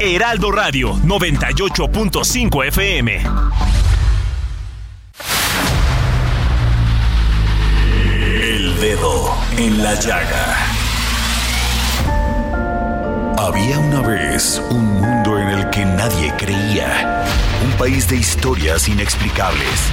Heraldo Radio 98.5 FM. El dedo en la llaga. Había una vez un mundo en el que nadie creía. Un país de historias inexplicables.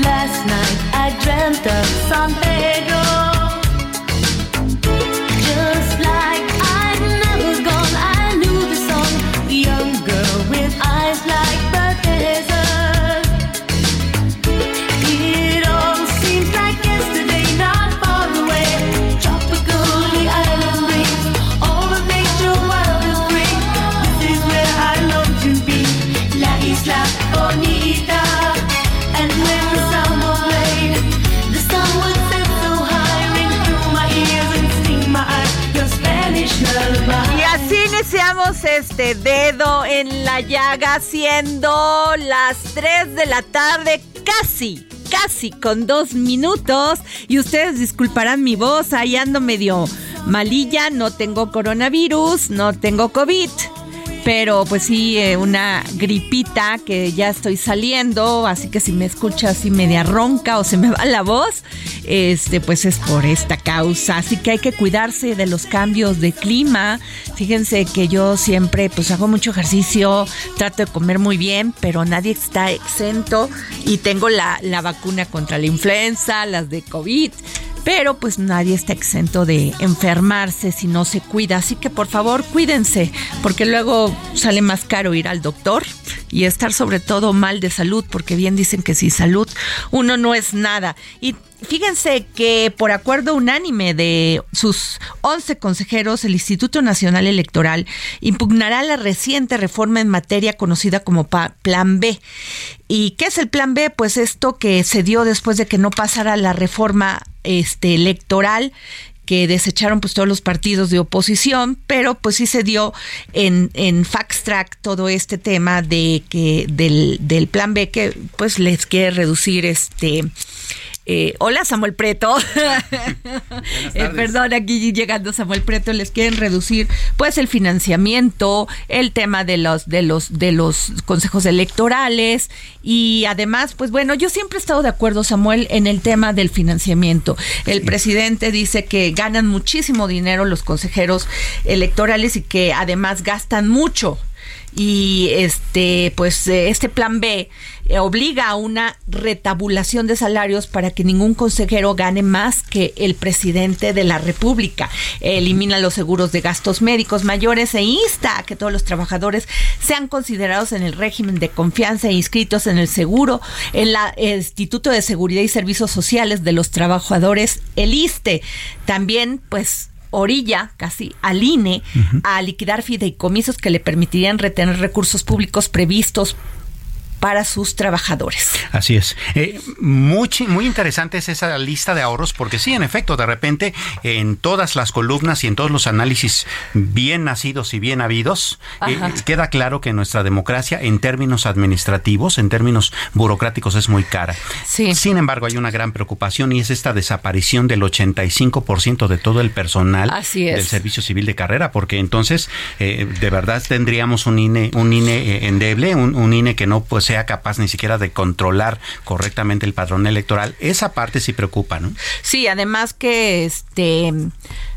Last night I dreamt of San Pedro. La llaga, siendo las 3 de la tarde, casi, casi con dos minutos. Y ustedes disculparán mi voz, ahí ando medio malilla, no tengo coronavirus, no tengo COVID. Pero pues sí, eh, una gripita que ya estoy saliendo, así que si me escucha así media ronca o se me va la voz, este pues es por esta causa. Así que hay que cuidarse de los cambios de clima. Fíjense que yo siempre pues hago mucho ejercicio, trato de comer muy bien, pero nadie está exento y tengo la, la vacuna contra la influenza, las de COVID pero pues nadie está exento de enfermarse si no se cuida. Así que por favor cuídense, porque luego sale más caro ir al doctor y estar sobre todo mal de salud, porque bien dicen que sin salud uno no es nada. Y Fíjense que por acuerdo unánime de sus 11 consejeros, el Instituto Nacional Electoral impugnará la reciente reforma en materia conocida como Plan B. ¿Y qué es el Plan B? Pues esto que se dio después de que no pasara la reforma este, electoral que desecharon pues todos los partidos de oposición, pero pues sí se dio en, en Fact Track todo este tema de que del, del plan B que pues les quiere reducir este eh, hola Samuel Preto. Eh, perdón, aquí llegando Samuel Preto, les quieren reducir pues el financiamiento, el tema de los, de los, de los consejos electorales y además, pues bueno, yo siempre he estado de acuerdo, Samuel, en el tema del financiamiento. El presidente dice que ganan muchísimo dinero los consejeros electorales y que además gastan mucho y este pues eh, este plan B eh, obliga a una retabulación de salarios para que ningún consejero gane más que el presidente de la República. Elimina los seguros de gastos médicos mayores e insta a que todos los trabajadores sean considerados en el régimen de confianza e inscritos en el seguro en la el Instituto de Seguridad y Servicios Sociales de los Trabajadores, el ISTE. También pues orilla casi al INE a liquidar fideicomisos que le permitirían retener recursos públicos previstos para sus trabajadores. Así es. Eh, muy, muy interesante es esa lista de ahorros porque sí, en efecto, de repente en todas las columnas y en todos los análisis bien nacidos y bien habidos, eh, queda claro que nuestra democracia en términos administrativos, en términos burocráticos es muy cara. Sí. Sin embargo, hay una gran preocupación y es esta desaparición del 85% de todo el personal Así del Servicio Civil de Carrera, porque entonces eh, de verdad tendríamos un INE, un INE eh, endeble, un, un INE que no pues, sea capaz ni siquiera de controlar correctamente el padrón electoral. Esa parte sí preocupa, ¿no? Sí, además que este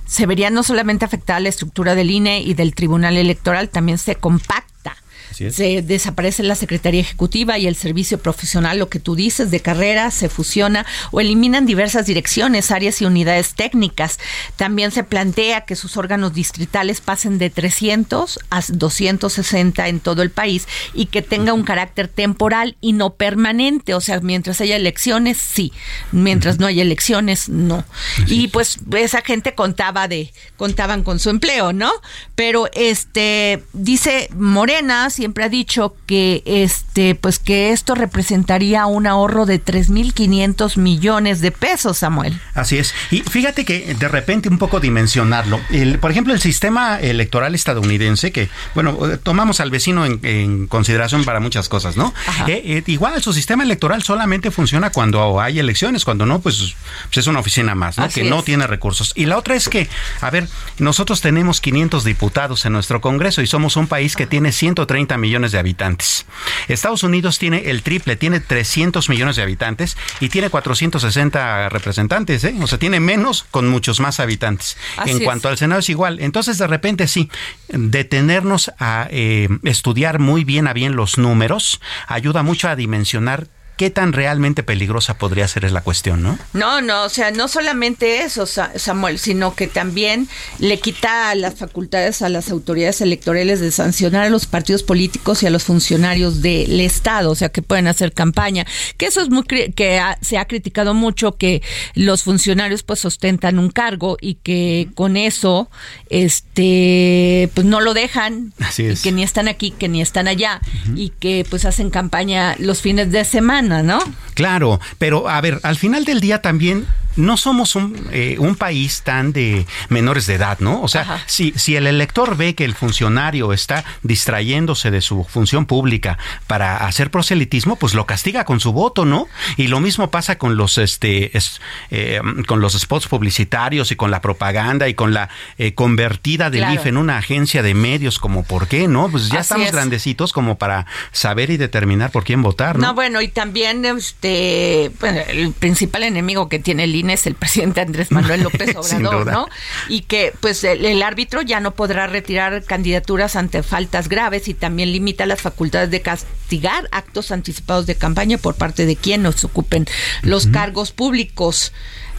se vería no solamente afectada la estructura del INE y del Tribunal Electoral, también se compacta. Se desaparece la Secretaría Ejecutiva y el Servicio Profesional, lo que tú dices, de carrera, se fusiona o eliminan diversas direcciones, áreas y unidades técnicas. También se plantea que sus órganos distritales pasen de 300 a 260 en todo el país y que tenga un carácter temporal y no permanente. O sea, mientras haya elecciones, sí. Mientras no haya elecciones, no. Y pues esa gente contaba de, contaban con su empleo, ¿no? Pero este, dice Morena, siempre ha dicho que este, pues que esto representaría un ahorro de 3.500 millones de pesos, Samuel. Así es. Y fíjate que de repente un poco dimensionarlo. El, por ejemplo, el sistema electoral estadounidense, que, bueno, tomamos al vecino en, en consideración para muchas cosas, ¿no? Ajá. Eh, eh, igual su sistema electoral solamente funciona cuando hay elecciones, cuando no, pues, pues es una oficina más, ¿no? Así que no tiene recursos. Y la otra es que, a ver, nosotros tenemos 500 diputados en nuestro Congreso y somos un país que tiene 130 millones de habitantes. Estados Unidos tiene el triple, tiene 300 millones de habitantes y tiene 460 representantes, ¿eh? O sea, tiene menos con muchos más habitantes. Así en es. cuanto al Senado es igual. Entonces, de repente, sí, detenernos a eh, estudiar muy bien a bien los números ayuda mucho a dimensionar qué tan realmente peligrosa podría ser es la cuestión, ¿no? No, no, o sea, no solamente eso, Sa- Samuel, sino que también le quita las facultades a las autoridades electorales de sancionar a los partidos políticos y a los funcionarios del Estado, o sea, que pueden hacer campaña. Que eso es muy, que ha- se ha criticado mucho que los funcionarios pues ostentan un cargo y que con eso, este, pues no lo dejan. Así y es. que ni están aquí, que ni están allá y que pues hacen campaña los fines de semana, ¿no? Claro, pero a ver, al final del día también no somos un, eh, un país tan de menores de edad, ¿no? O sea, Ajá. si, si el elector ve que el funcionario está distrayéndose de su función pública para hacer proselitismo, pues lo castiga con su voto, ¿no? Y lo mismo pasa con los este es- eh, con los spots publicitarios y con la propaganda y con la eh, convertida del Claro. IFE en una agencia de medios, como por qué, ¿no? Pues ya Así estamos es. grandecitos como para saber y determinar por quién votar, ¿no? No, bueno, y también este, bueno, el principal enemigo que tiene el INE es el presidente Andrés Manuel López Obrador. ¿no? Y que pues el, el árbitro ya no podrá retirar candidaturas ante faltas graves y también limita las facultades de castigar actos anticipados de campaña por parte de quienes ocupen los cargos públicos.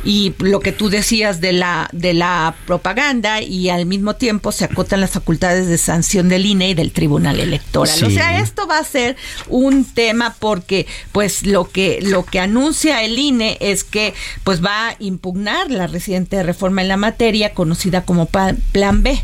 Y lo que tú decías de la de la propaganda y al mismo tiempo se acotan las facultades de sanción del INE y del Tribunal Electoral. O sea, esto va a ser un tema porque pues lo que lo que anuncia el INE es que pues va a impugnar la reciente reforma en la materia conocida como Plan B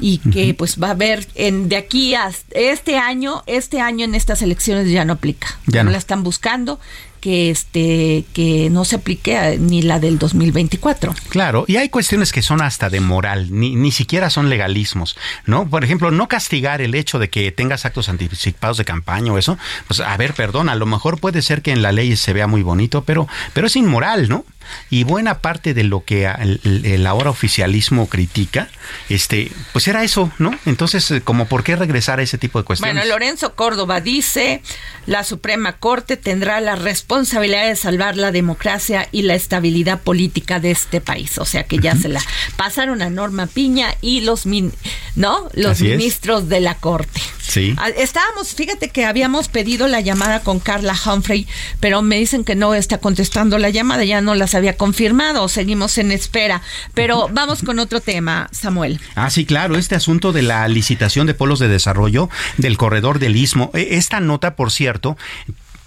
y que pues va a haber en de aquí a este año, este año en estas elecciones ya no aplica. Ya no. la están buscando que este que no se aplique a- ni la del 2024. Claro, y hay cuestiones que son hasta de moral, ni, ni siquiera son legalismos, ¿no? Por ejemplo, no castigar el hecho de que tengas actos anticipados de campaña o eso, pues a ver, perdón, a lo mejor puede ser que en la ley se vea muy bonito, pero, pero es inmoral, ¿no? Y buena parte de lo que el, el ahora oficialismo critica, este, pues era eso, ¿no? Entonces, eh, como por qué regresar a ese tipo de cuestiones. Bueno, Lorenzo Córdoba dice, la Suprema Corte tendrá la responsabilidad de salvar la democracia y la estabilidad política de este país. O sea que ya se la pasaron a Norma Piña y los min- no, los Así es. ministros de la Corte. Sí. Ah, Estábamos, fíjate que habíamos pedido la llamada con Carla Humphrey, pero me dicen que no está contestando la llamada, ya no las había confirmado, seguimos en espera. Pero vamos con otro tema, Samuel. Ah, sí, claro, este asunto de la licitación de polos de desarrollo del corredor del Istmo. E- Esta nota, por cierto,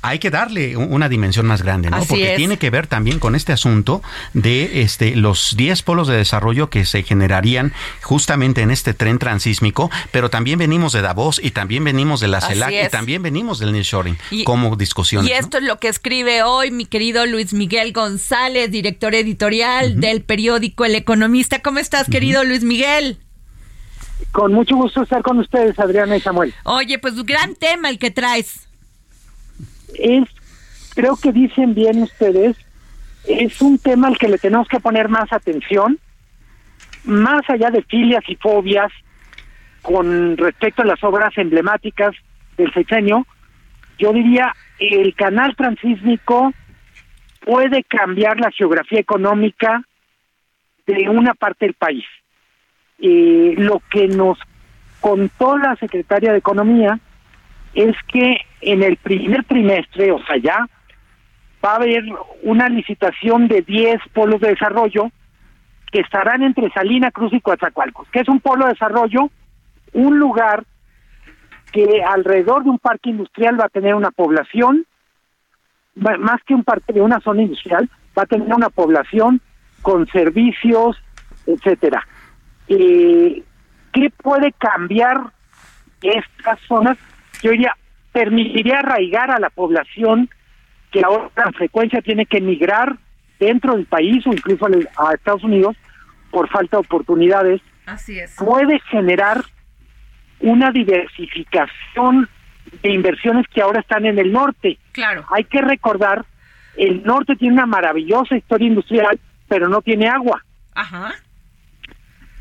hay que darle una dimensión más grande, ¿no? Así Porque es. tiene que ver también con este asunto de este los 10 polos de desarrollo que se generarían justamente en este tren transísmico, pero también venimos de Davos y también venimos de la CELAC y también venimos del nearshoring como discusiones. Y ¿no? esto es lo que escribe hoy mi querido Luis Miguel González, director editorial del periódico El Economista. ¿Cómo estás, querido Luis Miguel? Con mucho gusto estar con ustedes, Adriana y Samuel. Oye, pues gran tema el que traes. Es, creo que dicen bien ustedes, es un tema al que le tenemos que poner más atención, más allá de filias y fobias con respecto a las obras emblemáticas del sexenio. Yo diría, el canal transísmico puede cambiar la geografía económica de una parte del país. Eh, lo que nos contó la secretaria de Economía es que en el primer trimestre, o sea, ya va a haber una licitación de 10 polos de desarrollo que estarán entre Salina Cruz y Coatzacoalcos, que es un polo de desarrollo, un lugar que alrededor de un parque industrial va a tener una población, más que un parque de una zona industrial, va a tener una población con servicios, etcétera. Eh, ¿Qué puede cambiar estas zonas? Yo diría, permitiría arraigar a la población que ahora con frecuencia tiene que emigrar dentro del país o incluso a Estados Unidos por falta de oportunidades, Así es. puede generar una diversificación de inversiones que ahora están en el norte. Claro. Hay que recordar, el norte tiene una maravillosa historia industrial, pero no tiene agua. Ajá.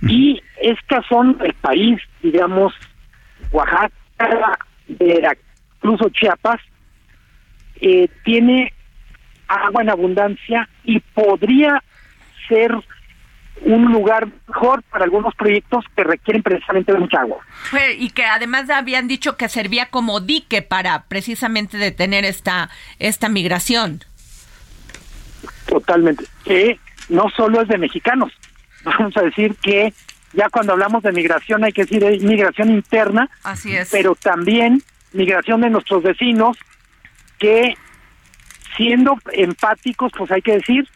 Y estas son el país, digamos, Oaxaca, Veracruz o Chiapas, eh, tiene agua en abundancia y podría ser un lugar mejor para algunos proyectos que requieren precisamente de mucha agua. Y que además habían dicho que servía como dique para precisamente detener esta, esta migración. Totalmente. Que no solo es de mexicanos. Vamos a decir que ya cuando hablamos de migración hay que decir es migración interna, Así es. pero también migración de nuestros vecinos que siendo empáticos, pues hay que decir,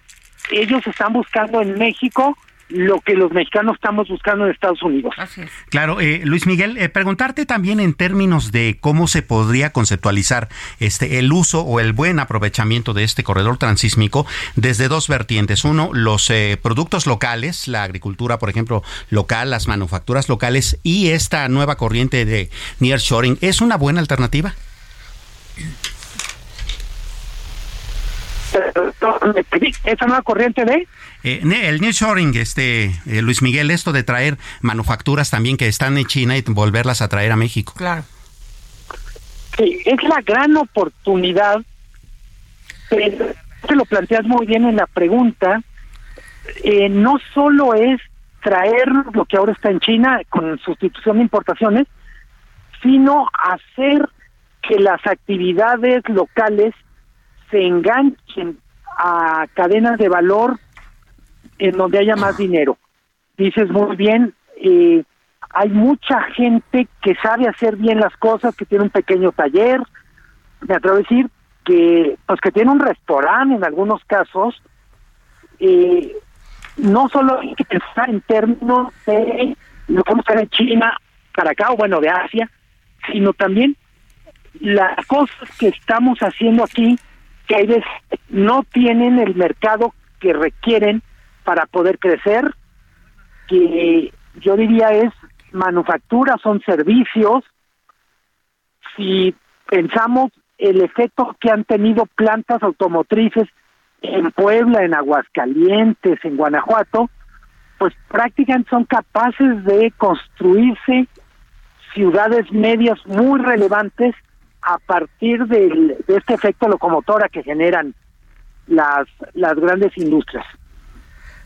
ellos están buscando en México lo que los mexicanos estamos buscando en Estados Unidos. Así es. Claro, eh, Luis Miguel, eh, preguntarte también en términos de cómo se podría conceptualizar este el uso o el buen aprovechamiento de este corredor transísmico desde dos vertientes. Uno, los eh, productos locales, la agricultura, por ejemplo, local, las manufacturas locales y esta nueva corriente de nearshoring. ¿Es una buena alternativa? Esa nueva corriente de Eh, ne- el nearshoring, este, eh, Luis Miguel, esto de traer manufacturas también que están en China y volverlas a traer a México. Claro. Sí, es la gran oportunidad, pero te lo planteas muy bien en la pregunta, eh, no solo es traer lo que ahora está en China con sustitución de importaciones, sino hacer que las actividades locales se enganchen a cadenas de valor en donde haya más dinero. Dices muy bien, eh, hay mucha gente que sabe hacer bien las cosas, que tiene un pequeño taller, me atrevo a decir que pues que tiene un restaurante en algunos casos, eh, no solo hay que pensar en términos de lo que en China para acá o bueno de Asia, sino también las cosas que estamos haciendo aquí que hay no tienen el mercado que requieren para poder crecer, que yo diría es manufactura, son servicios. Si pensamos el efecto que han tenido plantas automotrices en Puebla, en Aguascalientes, en Guanajuato, pues prácticamente son capaces de construirse ciudades medias muy relevantes a partir del- de este efecto locomotora que generan las, las grandes industrias.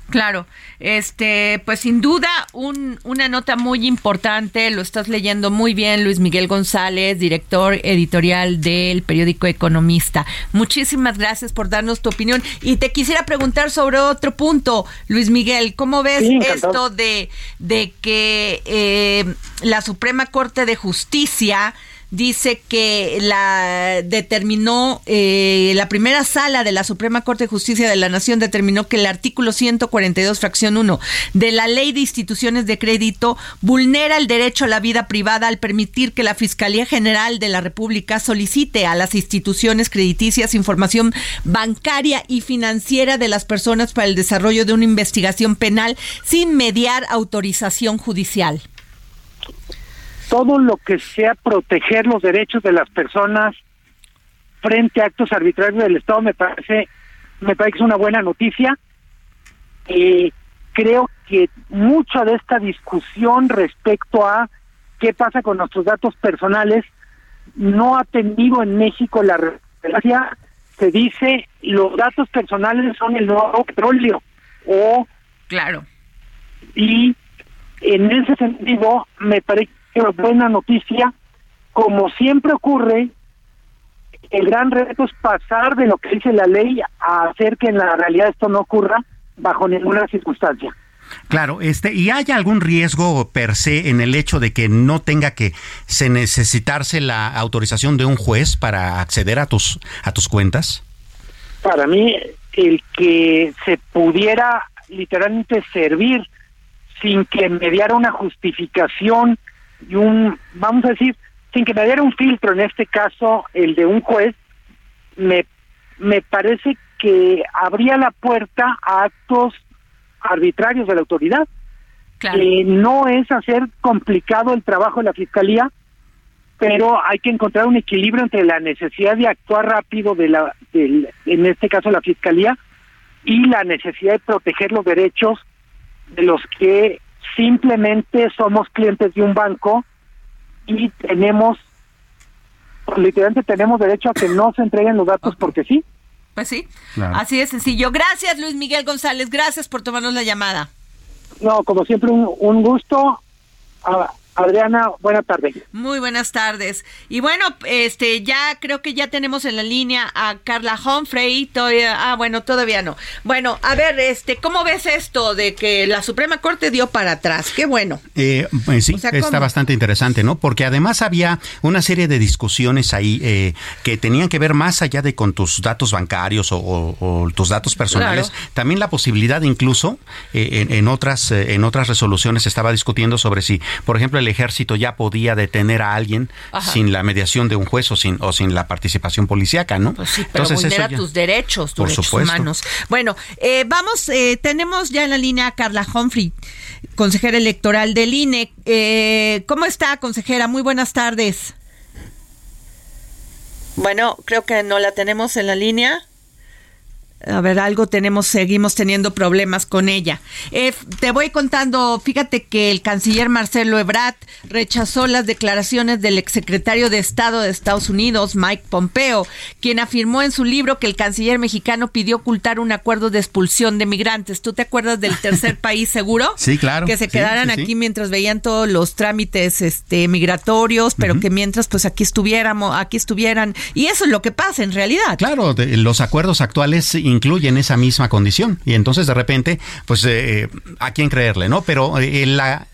Claro, este, pues sin duda un, una nota muy importante, lo estás leyendo muy bien, Luis Miguel González, director editorial del periódico Economista. Muchísimas gracias por darnos tu opinión y te quisiera preguntar sobre otro punto, Luis Miguel, ¿cómo ves Sí, esto de, de que eh, la Suprema Corte de Justicia dice que la determinó eh, la primera sala de la Suprema Corte de Justicia de la Nación determinó que el artículo 142 fracción 1 de la Ley de Instituciones de Crédito vulnera el derecho a la vida privada al permitir que la Fiscalía General de la República solicite a las instituciones crediticias información bancaria y financiera de las personas para el desarrollo de una investigación penal sin mediar autorización judicial. Todo lo que sea proteger los derechos de las personas frente a actos arbitrarios del Estado me parece me parece que es una buena noticia. Eh, creo que mucha de esta discusión respecto a qué pasa con nuestros datos personales no ha tenido en México la relevancia. Se dice los datos personales son el nuevo petróleo o Claro. Y en ese sentido, me parece es buena noticia, como siempre ocurre, el gran reto es pasar de lo que dice la ley a hacer que en la realidad esto no ocurra bajo ninguna circunstancia. Claro, este, ¿y hay algún riesgo per se en el hecho de que no tenga que se necesitarse la autorización de un juez para acceder a tus a tus cuentas? Para mí, el que se pudiera literalmente servir sin que me diera una justificación y un, vamos a decir, sin que me diera un filtro, en este caso el de un juez, me, me parece que abría la puerta a actos arbitrarios de la autoridad. Claro. que no es hacer complicado el trabajo de la fiscalía, pero hay que encontrar un equilibrio entre la necesidad de actuar rápido de la, del, en este caso la fiscalía, y la necesidad de proteger los derechos de los que simplemente somos clientes de un banco y tenemos, literalmente tenemos derecho a que no se entreguen los datos porque sí. Pues sí, Claro. así de sencillo. Gracias, Luis Miguel González. Gracias por tomarnos la llamada. No, como siempre, un, un gusto. Ah, Adriana, buena tarde. Muy buenas tardes. Y bueno, este ya creo que ya tenemos en la línea a Carla Humphrey. Todavía, ah, bueno, todavía no. Bueno, a ver, este, ¿cómo ves esto de que la Suprema Corte dio para atrás? Qué bueno. Eh, pues sí, O sea, está bastante interesante, ¿no? Porque además había una serie de discusiones ahí eh, que tenían que ver más allá de con tus datos bancarios o, o- o tus datos personales, Claro. también la posibilidad incluso eh, en, en otras eh, en otras resoluciones se estaba discutiendo sobre si, por ejemplo, el ejército ya podía detener a alguien Ajá. sin la mediación de un juez o sin o sin la participación policíaca, ¿no? Pues sí, pero eso vulnera ya- tus derechos, tus Por derechos supuesto. humanos. Bueno, eh, vamos, eh, tenemos ya en la línea a Carla Humphrey, consejera electoral del INE. Eh, ¿Cómo está, consejera? Muy buenas tardes. Bueno, creo que no la tenemos en la línea. A ver, algo tenemos, seguimos teniendo problemas con ella. Eh, te voy contando, fíjate que el canciller Marcelo Ebrard rechazó las declaraciones del exsecretario de Estado de Estados Unidos, Mike Pompeo, quien afirmó en su libro que el canciller mexicano pidió ocultar un acuerdo de expulsión de migrantes. ¿Tú te acuerdas del tercer país seguro? Sí, claro. Que se quedaran sí, sí. aquí mientras veían todos los trámites este migratorios, pero que mientras pues aquí estuviéramos, aquí estuvieran. Y eso es lo que pasa en realidad. Claro, de- los acuerdos actuales incluyen esa misma condición y entonces de repente, pues eh, a quién creerle, ¿no? Pero eh, la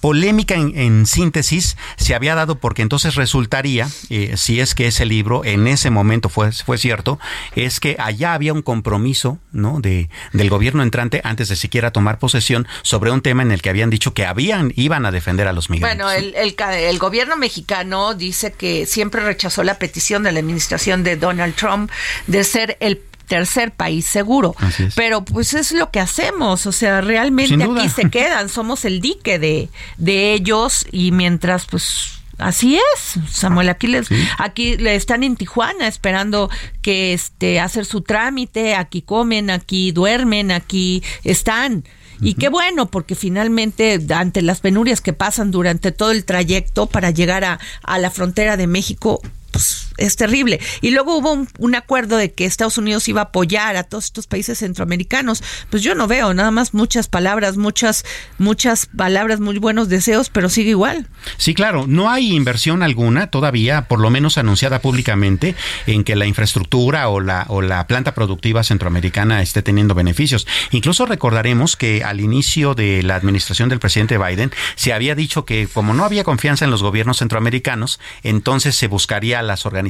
polémica en, en síntesis se había dado porque entonces resultaría, eh, si es que ese libro en ese momento fue, fue cierto, es que allá había un compromiso, ¿no? De, del gobierno entrante antes de siquiera tomar posesión sobre un tema en el que habían dicho que habían, iban a defender a los migrantes. Bueno, el, el, ca- el gobierno mexicano dice que siempre rechazó la petición de la administración de Donald Trump de ser el tercer país seguro. Pero pues es lo que hacemos, o sea, realmente aquí se quedan, somos el dique de, de ellos y mientras pues... Así es, Samuel. Aquí les, aquí le están en Tijuana esperando que este hacer su trámite. Aquí comen, aquí duermen, aquí están. Y qué bueno, porque finalmente, ante las penurias que pasan durante todo el trayecto para llegar a, a la frontera de México, pues es terrible. Y luego hubo un, acuerdo de que Estados Unidos iba a apoyar a todos estos países centroamericanos. Pues yo no veo, nada más muchas palabras, muchas, muchas palabras, muy buenos deseos, pero sigue igual. Sí, claro, no hay inversión alguna todavía, por lo menos anunciada públicamente, en que la infraestructura o la, o la planta productiva centroamericana esté teniendo beneficios. Incluso recordaremos que al inicio de la administración del presidente Biden se había dicho que como no había confianza en los gobiernos centroamericanos, entonces se buscaría las organizaciones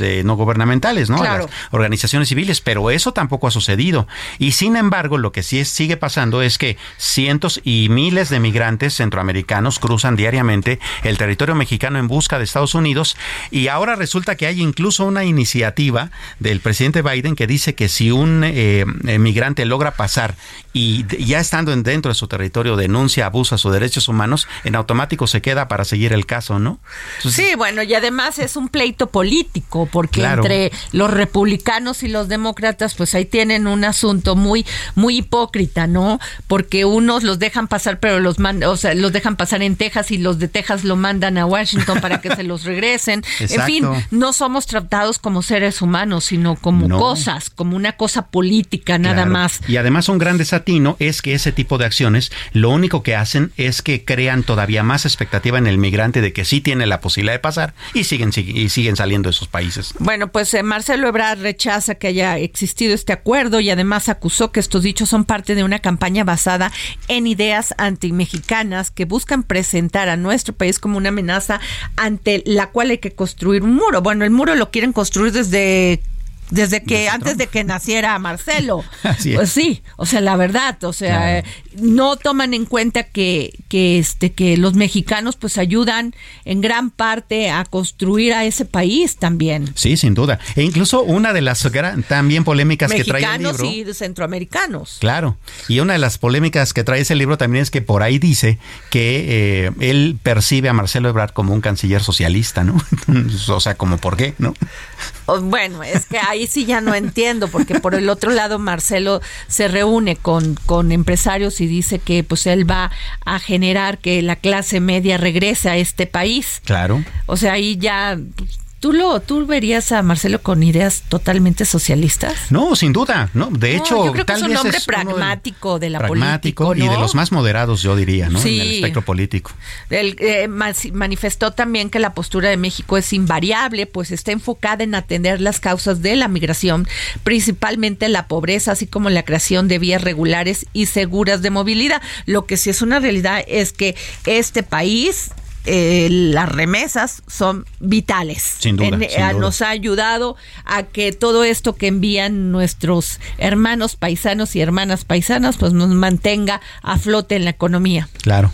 eh, no gubernamentales, ¿no? A Claro. las organizaciones civiles, pero eso tampoco ha sucedido. Y sin embargo, lo que sí es- sigue pasando es que cientos y miles de migrantes centroamericanos cruzan diariamente el territorio mexicano en busca de Estados Unidos y ahora resulta que hay incluso una iniciativa del presidente Biden que dice que si un eh, migrante logra pasar y ya estando en- dentro de su territorio denuncia abuso a sus derechos humanos, en automático se queda para seguir el caso, ¿no? Entonces, Sí, bueno, y además es un pleito pleito político, porque Claro. entre los republicanos y los demócratas, pues ahí tienen un asunto muy, muy hipócrita, ¿no? Porque unos los dejan pasar, pero los mandan, o sea, los dejan pasar en Texas y los de Texas lo mandan a Washington para que se los regresen. En fin, no somos tratados como seres humanos, sino como No. cosas, como una cosa política, nada Claro. más. Y además un gran desatino es que ese tipo de acciones lo único que hacen es que crean todavía más expectativa en el migrante de que sí tiene la posibilidad de pasar y siguen, sig- y siguen saliendo esos países. Bueno, pues eh, Marcelo Ebrard rechaza que haya existido este acuerdo y además acusó que estos dichos son parte de una campaña basada en ideas antimexicanas que buscan presentar a nuestro país como una amenaza ante la cual hay que construir un muro. Bueno, el muro lo quieren construir desde desde que antes de que naciera Marcelo. Así. Pues sí, o sea, la verdad, o sea, Claro. eh, no toman en cuenta que que este que los mexicanos pues ayudan en gran parte a construir a ese país también. Sí, sin duda. E incluso una de las gran- también polémicas que trae el mexicanos libro. y de centroamericanos. Claro. Y una de las polémicas que trae ese libro también es que por ahí dice que eh, él percibe a Marcelo Ebrard como un canciller socialista, ¿no? o sea, como por qué, ¿no? Bueno, es que ahí sí ya no entiendo, porque por el otro lado Marcelo se reúne con, con empresarios y dice que pues él va a generar que la clase media regrese a este país. Claro. O sea, ahí ya tú lo tú verías a Marcelo con ideas totalmente socialistas. No, sin duda, ¿no? De No, hecho, yo creo que tal es un hombre es uno de- pragmático de la pragmático política, y de ¿no? los más moderados, yo diría, ¿no? Sí. En el espectro político. Él eh, manifestó también que la postura de México es invariable, pues está enfocada en atender las causas de la migración, principalmente la pobreza, así como la creación de vías regulares y seguras de movilidad. Lo que sí es una realidad es que este país eh, las remesas son vitales. Sin duda, sin eh, duda. Nos ha ayudado a que todo esto que envían nuestros hermanos paisanos y hermanas paisanas, pues nos mantenga a flote en la economía. Claro.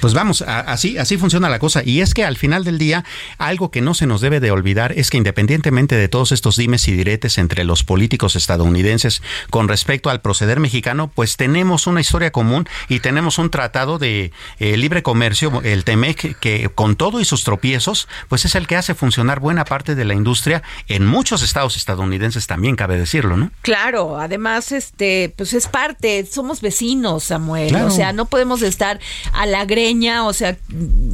Pues vamos, a- así, así funciona la cosa. Y es que al final del día, algo que no se nos debe de olvidar es que independientemente de todos estos dimes y diretes entre los políticos estadounidenses con respecto al proceder mexicano, pues tenemos una historia común y tenemos un tratado de eh, libre comercio, el TEMEC, que con todo y sus tropiezos, pues es el que hace funcionar buena parte de la industria en muchos estados estadounidenses también, cabe decirlo, ¿no? Claro, además, este, pues es parte, somos vecinos, Samuel. Claro. O sea, no podemos estar a la o sea,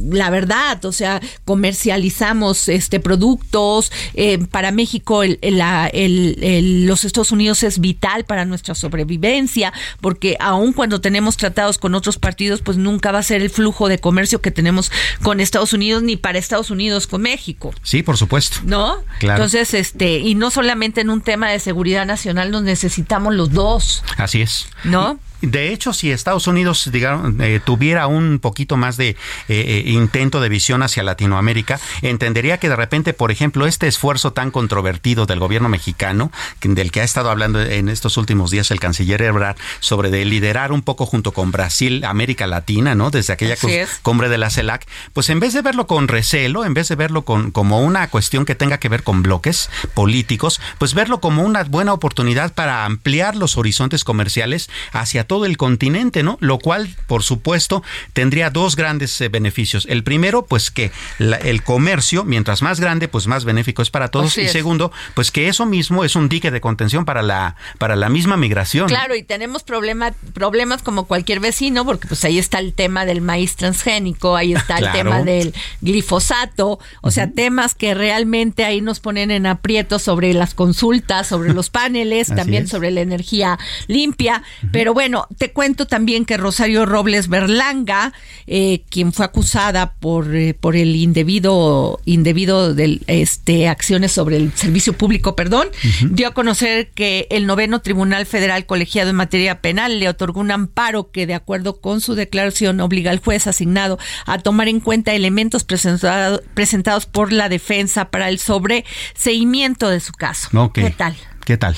la verdad, o sea, comercializamos este productos. eh, para México, el, el- el- el- los Estados Unidos es vital para nuestra sobrevivencia, porque aun cuando tenemos tratados con otros partidos, pues nunca va a ser el flujo de comercio que tenemos con Estados Unidos, ni para Estados Unidos con México. Sí, por supuesto. ¿No? Claro. Entonces, este, y no solamente en un tema de seguridad nacional, nos necesitamos los dos, Así es. ¿no? De hecho, si Estados Unidos digamos, eh, tuviera un poquito más de eh, eh, intento de visión hacia Latinoamérica, entendería que de repente, por ejemplo, este esfuerzo tan controvertido del gobierno mexicano, del que ha estado hablando en estos últimos días el canciller Ebrard, sobre de liderar un poco junto con Brasil América Latina, ¿no? Desde aquella cumbre de la CELAC, pues en vez de verlo con recelo, en vez de verlo con, como una cuestión que tenga que ver con bloques políticos, pues verlo como una buena oportunidad para ampliar los horizontes comerciales hacia todo el continente, ¿no? Lo cual, por supuesto, tendría dos grandes eh, beneficios. El primero, pues que la- el comercio, mientras más grande, pues más benéfico es para todos. Así y es. segundo, pues que eso mismo es un dique de contención para la, para la misma migración. Claro, y tenemos problema, problemas como cualquier vecino, porque pues ahí está el tema del maíz transgénico, ahí está el tema del glifosato, o sea, temas que realmente ahí nos ponen en aprieto sobre las consultas, sobre los paneles, también es. sobre la energía limpia. Pero bueno, te cuento también que Rosario Robles Berlanga, eh, quien fue acusada por, eh, por el indebido, indebido del este acciones sobre el servicio público, perdón, dio a conocer que el noveno Tribunal Federal Colegiado en materia penal le otorgó un amparo que, de acuerdo con su declaración, obliga al juez asignado a tomar en cuenta elementos presentado- presentados por la defensa para el sobreseimiento de su caso. ¿Qué tal? ¿Qué tal?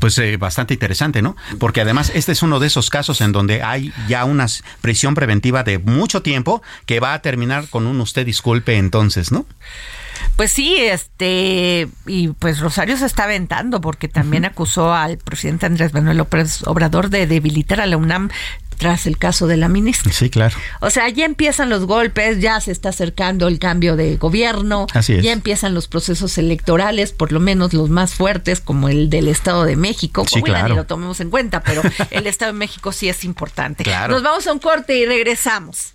Pues eh, bastante interesante, ¿no? Porque además este es uno de esos casos en donde hay ya una prisión preventiva de mucho tiempo que va a terminar con un usted disculpe entonces, ¿no? Pues sí, este, y pues Rosario se está aventando porque también acusó al presidente Andrés Manuel López Obrador de debilitar a la UNAM tras el caso de la ministra. Sí, claro. O sea, ya empiezan los golpes, ya se está acercando el cambio de gobierno, Así es. ya empiezan los procesos electorales, por lo menos los más fuertes, como el del Estado de México. Sí, Coahuila claro. ni lo tomemos en cuenta, pero el Estado de México sí es importante. Claro. Nos vamos a un corte y regresamos.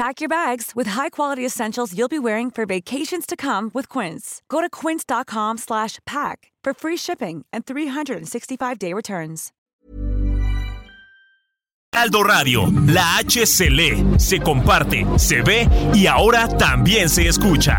Pack your bags with high-quality essentials you'll be wearing for vacations to come with Quince. Go to quince.com slash pack for free shipping and 365-day returns. Aldo Radio, la H se lee, se comparte, se ve y ahora también se escucha.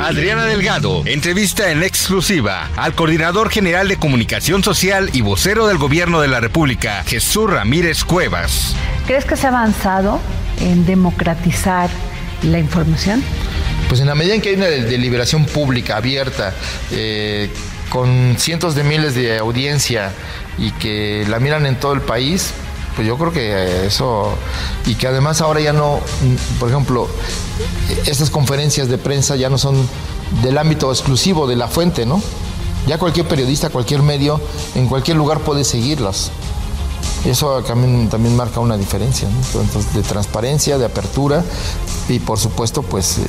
Adriana Delgado entrevista en exclusiva al coordinador general de comunicación social y vocero del gobierno de la República, Jesús Ramírez Cuevas. ¿Crees que se ha avanzado en democratizar la información? Pues en la medida en que hay una de- deliberación pública, abierta, eh, con cientos de miles de audiencia y que la miran en todo el país, pues yo creo que eh, eso, y que además ahora ya no, mm, por ejemplo, estas conferencias de prensa ya no son del ámbito exclusivo de la fuente, ¿no? Ya cualquier periodista, cualquier medio, en cualquier lugar puede seguirlas. Eso también, también marca una diferencia, ¿no? Entonces, de transparencia, de apertura y por supuesto pues eh,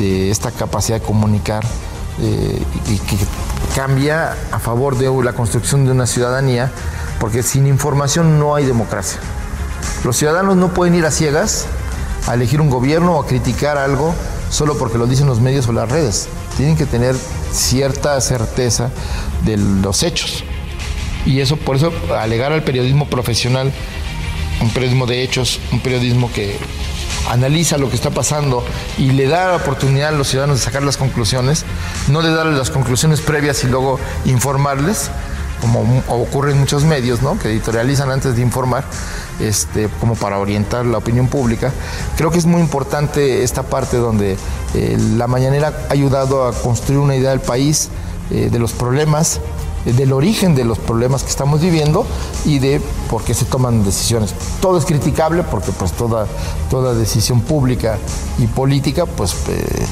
de esta capacidad de comunicar eh, y que cambia a favor de la construcción de una ciudadanía, porque sin información no hay democracia. Los ciudadanos no pueden ir a ciegas a elegir un gobierno o a criticar algo solo porque lo dicen los medios o las redes. Tienen que tener cierta certeza de los hechos. Y eso, por eso, alegar al periodismo profesional, un periodismo de hechos, un periodismo que analiza lo que está pasando y le da la oportunidad a los ciudadanos de sacar las conclusiones, no de darles las conclusiones previas y luego informarles, como ocurre en muchos medios, ¿no? que editorializan antes de informar, este, como para orientar la opinión pública. Creo que es muy importante esta parte donde eh, la mañanera ha ayudado a construir una idea del país, eh, de los problemas, del origen de los problemas que estamos viviendo y de por qué se toman decisiones. Todo es criticable porque pues toda, toda decisión pública y política pues eh,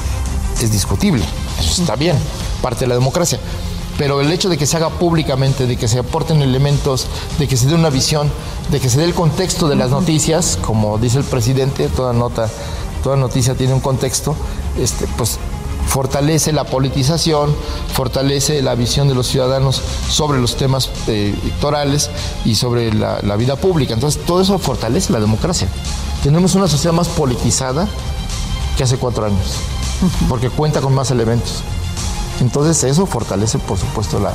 es discutible. Eso está bien, parte de la democracia. Pero el hecho de que se haga públicamente, de que se aporten elementos, de que se dé una visión, de que se dé el contexto de las noticias, como dice el presidente, toda nota, toda noticia tiene un contexto, este, pues fortalece la politización, fortalece la visión de los ciudadanos sobre los temas eh, electorales y sobre la, la vida pública. Entonces, todo eso fortalece la democracia. Tenemos una sociedad más politizada que hace cuatro años, porque cuenta con más elementos. Entonces, eso fortalece, por supuesto, la,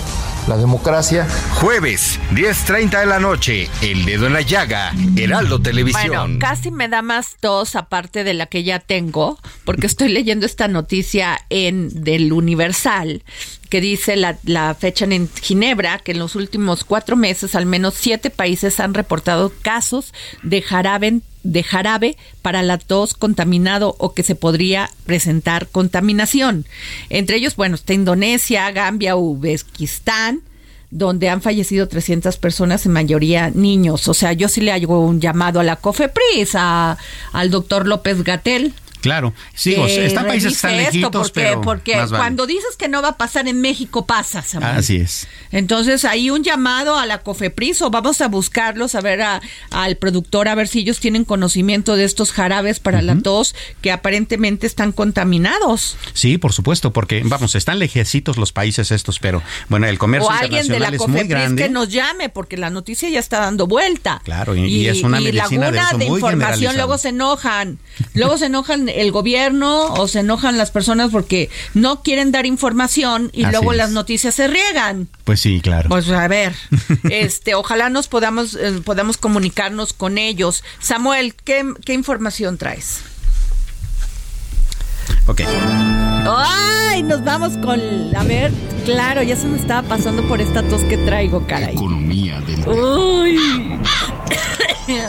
la democracia. Jueves, 10.30 de la noche, El Dedo en la Llaga, Heraldo Televisión. Bueno, casi me da más tos aparte de la que ya tengo, porque estoy leyendo esta noticia en del Universal que dice la, la fecha en Ginebra que en los últimos cuatro meses al menos siete países han reportado casos de jarabe de jarabe para la tos contaminado o que se podría presentar contaminación. Entre ellos, bueno, está Indonesia, Gambia, Uzbekistán, donde han fallecido 300 personas, en mayoría niños. O sea, yo sí le hago un llamado a la COFEPRIS, a, al doctor López Gatel. Claro, sí, o sea, están países están lejitos, porque, pero porque más vale. cuando dices que no va a pasar en México, pasa, Samuel. Así es. Entonces, ahí un llamado a la COFEPRIS o vamos a buscarlos, a ver a- al productor, a ver si ellos tienen conocimiento de estos jarabes para la tos que aparentemente están contaminados. Sí, por supuesto, porque vamos, están lejecitos los países estos, pero bueno, el comercio O alguien de la es muy COFEPRIS grande. que nos llame, porque la noticia ya está dando vuelta. Claro, y- y es una y medicina de laguna uso de muy información, luego se enojan. Luego se enojan el gobierno o se enojan las personas porque no quieren dar información y Así luego es. las noticias se riegan. Pues sí, claro. Pues a ver, este, ojalá nos podamos, eh, podamos comunicarnos con ellos. Samuel, ¿qué, qué información traes? ok. ¡Ay! Nos vamos con. A ver, claro, ya se me estaba pasando por esta tos que traigo, caray. Economía del ¡Uy!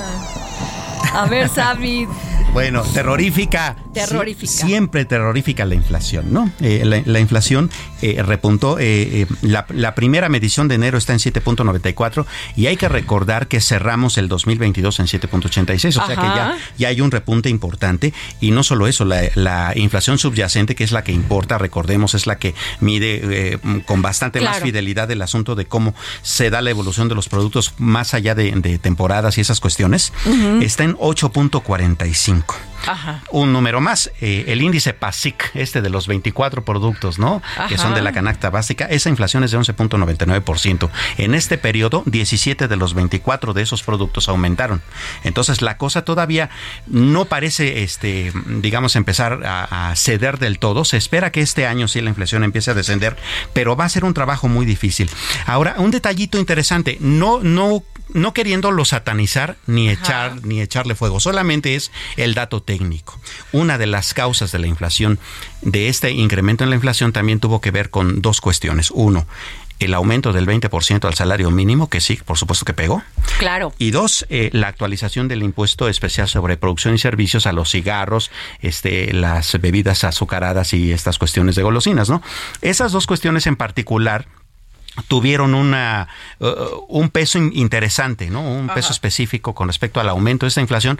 A ver, Sammy. Bueno, terrorífica. Terrorífica. Sie- siempre terrorífica la inflación, ¿no? Eh, la, la inflación eh, repuntó. eh, eh, la, la primera medición de enero está en 7.94 y hay que recordar que cerramos el 2022 en 7.86. O sea que ya, ya hay un repunte importante. Y no solo eso, la, la inflación subyacente, que es la que importa, recordemos, es la que mide eh, con bastante más fidelidad el asunto de cómo se da la evolución de los productos más allá de, de temporadas y esas cuestiones, Ujú. está en 8.45 Franco. Ajá. un número más, eh, el índice PASIC, este de los 24 productos, ¿no? Que son de la canasta básica, esa inflación es de 11.99%. En este periodo, 17 de los 24 de esos productos aumentaron. Entonces, la cosa todavía no parece, este, digamos, empezar a, a ceder del todo. Se espera que este año sí la inflación empiece a descender, pero va a ser un trabajo muy difícil. Ahora, un detallito interesante, no, no no queriéndolo satanizar ni echar ni echarle fuego, solamente es el dato técnico. Una de las causas de la inflación, de este incremento en la inflación, también tuvo que ver con dos cuestiones. Uno, el aumento del 20% al salario mínimo, que sí, por supuesto que pegó. Claro. Y dos, eh, la actualización del impuesto especial sobre producción y servicios a los cigarros, este, las bebidas azucaradas y estas cuestiones de golosinas, ¿no? Esas dos cuestiones en particular tuvieron una uh, un peso in- interesante, ¿no? Un peso específico con respecto al aumento de esta inflación.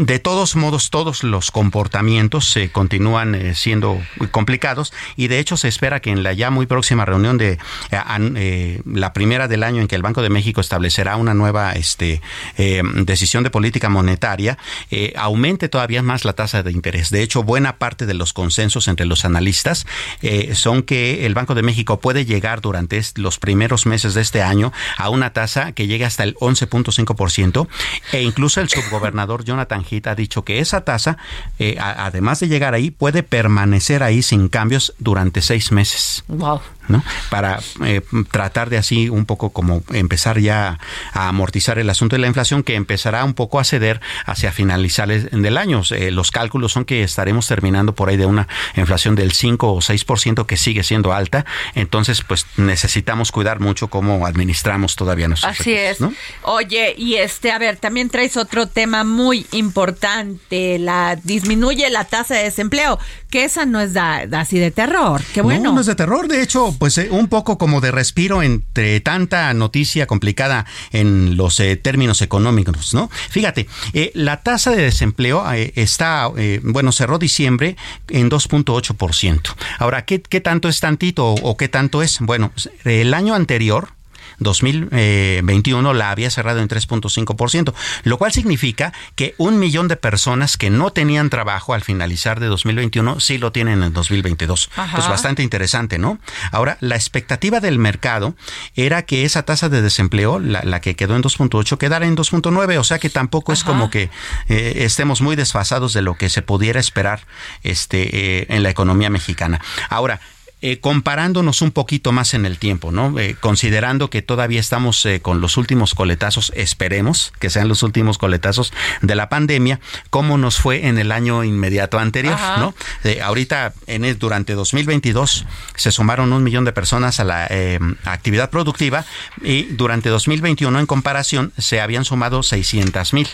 De todos modos, todos los comportamientos se continúan eh, siendo complicados y de hecho se espera que en la ya muy próxima reunión de eh, eh, la primera del año en que el Banco de México establecerá una nueva este, eh, decisión de política monetaria, eh, aumente todavía más la tasa de interés. De hecho, buena parte de los consensos entre los analistas eh, son que el Banco de México puede llegar durante los primeros meses de este año a una tasa que llegue hasta el 11.5% e incluso el subgobernador Jonathan Ha dicho que esa tasa, eh, además de llegar ahí, puede permanecer ahí sin cambios durante seis meses. Wow. ¿No? Para eh, tratar de así un poco como empezar ya a amortizar el asunto de la inflación que empezará un poco a ceder hacia finalizales del año. Eh, los cálculos son que estaremos terminando por ahí de una inflación del 5 o 6% que sigue siendo alta. Entonces, pues necesitamos cuidar mucho cómo administramos todavía nuestros Así recursos, es. ¿no? Oye, y este, a ver, también traes otro tema muy importante, la disminuye la tasa de desempleo, que esa no es da- da así de terror. Qué bueno. No, no es de terror. De hecho, pues eh, un poco como de respiro entre tanta noticia complicada en los eh, términos económicos, ¿no? Fíjate, eh, la tasa de desempleo eh, está, eh, bueno, cerró diciembre en 2.8%. Ahora, ¿qué, ¿qué tanto es tantito o, o qué tanto es? Bueno, el año anterior 2021 la había cerrado en 3.5%, lo cual significa que un millón de personas que no tenían trabajo al finalizar de 2021 sí lo tienen en 2022. Ajá. Pues bastante interesante, ¿no? Ahora, la expectativa del mercado era que esa tasa de desempleo, la, la que quedó en 2.8, quedara en 2.9, o sea que tampoco es como que eh, estemos muy desfasados de lo que se pudiera esperar este, eh, en la economía mexicana. Ahora, eh, comparándonos un poquito más en el tiempo, ¿no? Eh, considerando que todavía estamos eh, con los últimos coletazos, esperemos que sean los últimos coletazos de la pandemia, cómo nos fue en el año inmediato anterior, Ajá. ¿no? Eh, ahorita, en el- durante 2022, se sumaron un millón de personas a la eh, actividad productiva y durante 2021, en comparación, se habían sumado 600 mil.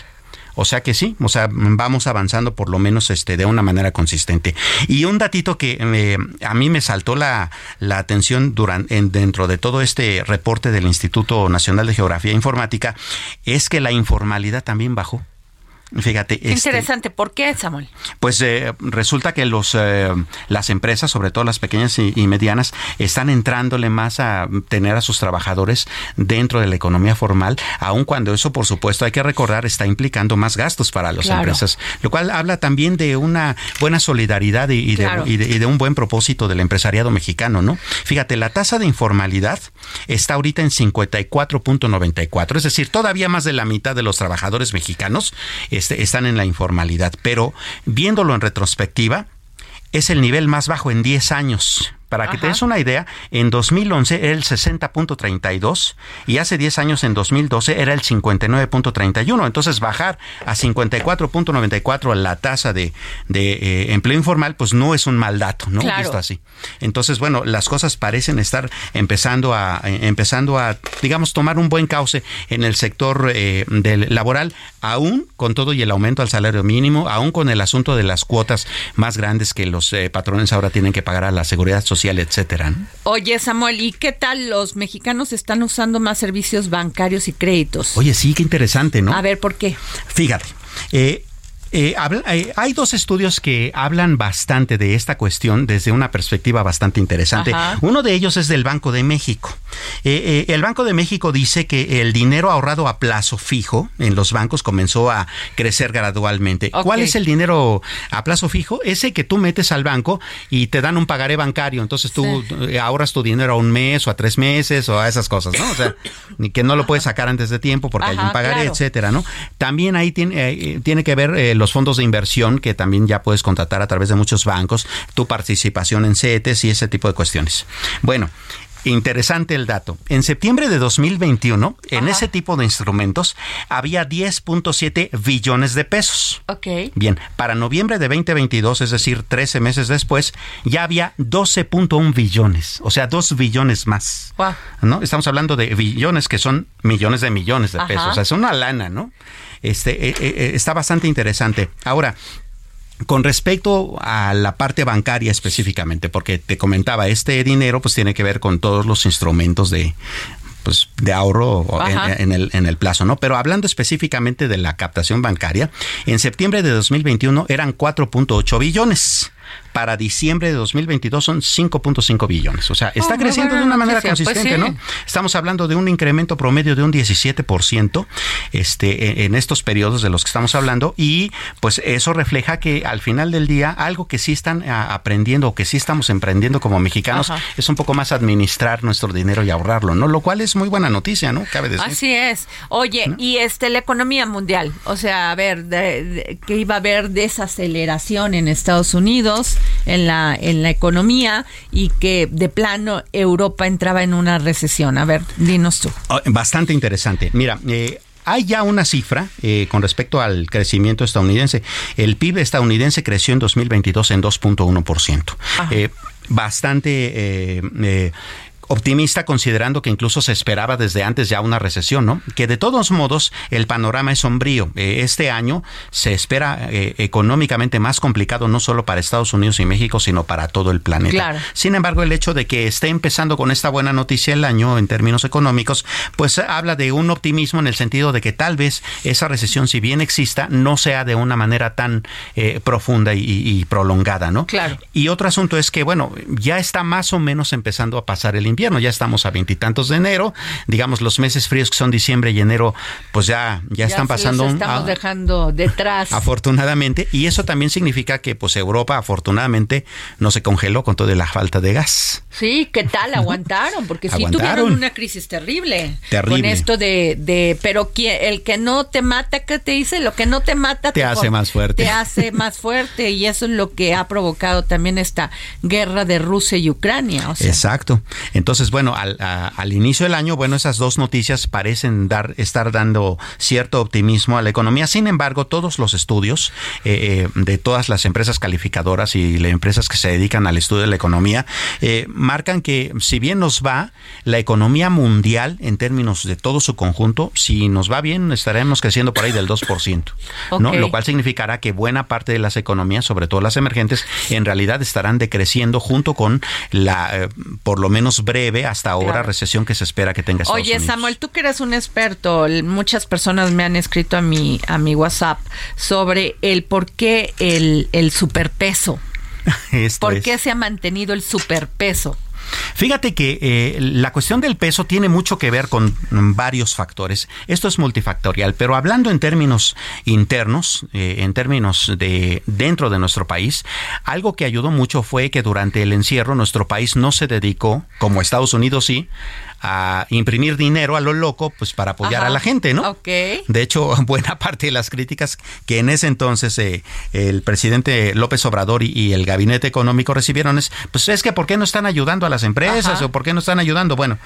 O sea que sí, o sea, vamos avanzando por lo menos este de una manera consistente. Y un datito que eh, a mí me saltó la, la atención durante, en- dentro de todo este reporte del Instituto Nacional de Geografía e Informática es que la informalidad también bajó. Fíjate, Qué este, interesante. ¿Por qué, Samuel? pues eh, resulta que los eh, las empresas, sobre todo las pequeñas y, y medianas, están entrándole más a tener a sus trabajadores dentro de la economía formal, aun cuando eso, por supuesto, hay que recordar, está implicando más gastos para las Claro. empresas, lo cual habla también de una buena solidaridad y, y de- Claro. y de, y de un buen propósito del empresariado mexicano, ¿no? Fíjate, la tasa de informalidad está ahorita en 54.94, es decir, todavía más de la mitad de los trabajadores mexicanos este, están en la informalidad, pero viéndolo en retrospectiva, es el nivel más bajo en 10 años. Para que te des una idea, en 2011 era el 60.32 y hace 10 años, en 2012, era el 59.31. Entonces, bajar a 54.94 la tasa de, de eh, empleo informal, pues no es un mal dato, ¿no? Claro. Visto así. Entonces, bueno, las cosas parecen estar empezando a, eh, empezando a, digamos, tomar un buen cauce en el sector eh, del laboral, aún con todo y el aumento al salario mínimo, aún con el asunto de las cuotas más grandes que los eh, patrones ahora tienen que pagar a la seguridad social, etcétera. ¿no? Oye, Samuel, ¿y qué tal los mexicanos están usando más servicios bancarios y créditos? Oye, sí, qué interesante, ¿no? A ver, ¿por qué? Fíjate, eh, eh, habla- eh, hay dos estudios que hablan bastante de esta cuestión desde una perspectiva bastante interesante. Ajá. Uno de ellos es del Banco de México. Eh, eh, el Banco de México dice que el dinero ahorrado a plazo fijo en los bancos comenzó a crecer gradualmente. ¿Cuál es el dinero a plazo fijo? Ese que tú metes al banco y te dan un pagaré bancario. Entonces tú eh, ahorras tu dinero a un mes o a tres meses o a esas cosas, ¿no? O sea, que no lo puedes sacar antes de tiempo porque hay un pagaré, claro. etcétera, ¿no? También ahí tiene, eh, tiene que ver eh, los fondos de inversión que también ya puedes contratar a través de muchos bancos, tu participación en CETES y ese tipo de cuestiones. Bueno. Interesante el dato. En septiembre de 2021, en Ajá. ese tipo de instrumentos, había 10.7 billones de pesos. Ok. Bien, para noviembre de 2022, es decir, 13 meses después, ya había 12.1 billones, o sea, 2 billones más. Guau. ¿no? Estamos hablando de billones que son millones de millones de Ajá. pesos, o sea, es una lana, ¿no? Este, eh, eh, está bastante interesante. Ahora, con respecto a la parte bancaria específicamente, porque te comentaba, este dinero pues tiene que ver con todos los instrumentos de pues de ahorro en, en el, en el plazo, ¿no? Pero hablando específicamente de la captación bancaria, en septiembre de 2021 eran 4.8 billones. Para diciembre de 2022 son 5.5 billones. O sea, está Oh, creciendo de una manera noticia. Pues consistente, sí. ¿no? Estamos hablando de un incremento promedio de un 17% este, en- en estos periodos de los que estamos hablando y pues eso refleja que al final del día algo que sí están a- aprendiendo o que sí estamos emprendiendo como mexicanos Ajá. es un poco más administrar nuestro dinero y ahorrarlo, ¿no? Lo cual es muy buena noticia, ¿no? Cabe decir. Así es. Oye, y este la economía mundial, o sea, a ver, de- de- que iba a haber desaceleración en Estados Unidos en la en la economía y que de plano Europa entraba en una recesión. A ver, dinos tú. Oh, Bastante interesante. Mira, eh, hay ya una cifra eh, con respecto al crecimiento estadounidense. El PIB estadounidense creció en 2022 en 2.1%. Eh, bastante... eh, optimista considerando que incluso se esperaba desde antes ya una recesión, ¿no? Que de todos modos el panorama es sombrío. Eh, este año se espera eh, económicamente más complicado no solo para Estados Unidos y México, sino para todo el planeta. Claro. Sin embargo, el hecho de que esté empezando con esta buena noticia el año en términos económicos, pues habla de un optimismo en el sentido de que tal vez esa recesión, si bien exista, no sea de una manera tan eh, profunda y, y prolongada, ¿no? Claro. Y otro asunto es que, bueno, ya está más o menos empezando a pasar el invierno. Ya estamos a veintitantos de enero. Digamos, los meses fríos que son diciembre y enero, pues ya, ya, están se los pasando. un- estamos a- dejando detrás. Afortunadamente, y eso también significa que pues Europa afortunadamente no se congeló con toda la falta de gas. Sí, ¿qué tal? Aguantaron, porque sí Aguantaron. tuvieron una crisis terrible. Terrible. Con esto de, de pero el que no te mata, ¿qué te dice? Lo que no te mata Te hace más fuerte. Te hace más fuerte y eso es lo que ha provocado también esta guerra de Rusia y Ucrania. O sea, Exacto. Entonces, bueno, al, a- al inicio del año, bueno, esas dos noticias parecen dar, estar dando cierto optimismo a la economía. Sin embargo, todos los estudios eh, eh, de todas las empresas calificadoras y las empresas que se dedican al estudio de la economía eh, marcan que si bien nos va, la economía mundial en términos de todo su conjunto, si nos va bien, estaremos creciendo por ahí del 2%, ¿no? Lo cual significará que buena parte de las economías, sobre todo las emergentes, en realidad estarán decreciendo junto con la, eh, por lo menos breve hasta ahora, Claro. recesión que se espera que tenga Estados Oye, Unidos. Samuel, tú que eres un experto, muchas personas me han escrito a mi, a mi WhatsApp sobre el por qué el, el superpeso. Esto ¿Por es. qué se ha mantenido el superpeso? Fíjate que eh, la cuestión del peso tiene mucho que ver con varios factores. Esto es multifactorial, pero hablando en términos internos, eh, en términos de dentro de nuestro país, algo que ayudó mucho fue que durante el encierro nuestro país no se dedicó, como Estados Unidos sí, a imprimir dinero a lo loco, pues para apoyar Ajá. a la gente, ¿no? Ok. De hecho, buena parte de las críticas que en ese entonces eh, el presidente López Obrador y, y el gabinete económico recibieron es, pues es que ¿por qué no están ayudando a las empresas Ajá. o por qué no están ayudando? Bueno,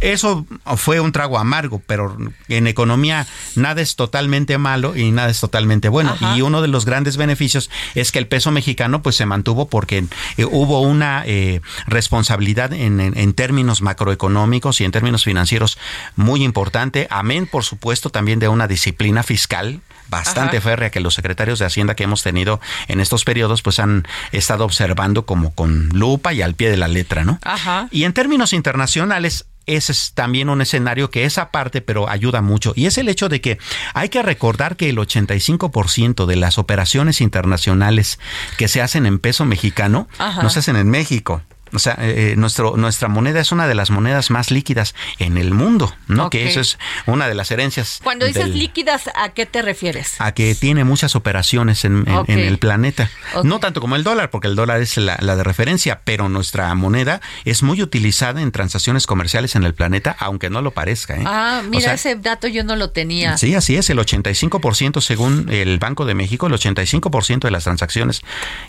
eso fue un trago amargo, pero en economía nada es totalmente malo y nada es totalmente bueno. Ajá. Y uno de los grandes beneficios es que el peso mexicano pues se mantuvo porque eh, hubo una eh, responsabilidad en, en- en términos macroeconómicos y en términos financieros muy importante. Amén, por supuesto, también de una disciplina fiscal bastante Ajá. férrea que los secretarios de Hacienda que hemos tenido en estos periodos pues han estado observando como con lupa y al pie de la letra, ¿no? Ajá. Y en términos internacionales, ese es también un escenario que es aparte, pero ayuda mucho. Y es el hecho de que hay que recordar que el 85% de las operaciones internacionales que se hacen en peso mexicano Ajá. no se hacen en México. O sea, eh, eh, nuestro, nuestra moneda es una de las monedas más líquidas en el mundo, ¿no? Que eso es una de las herencias. Cuando dices del- líquidas, ¿a qué te refieres? a que tiene muchas operaciones en, en- el planeta. No tanto como el dólar, porque el dólar es la, la de referencia, pero nuestra moneda es muy utilizada en transacciones comerciales en el planeta, aunque no lo parezca. ¿eh? Ah, O mira, sea, ese dato yo no lo tenía. Sí, así es, el 85% según el Banco de México, el 85% de las transacciones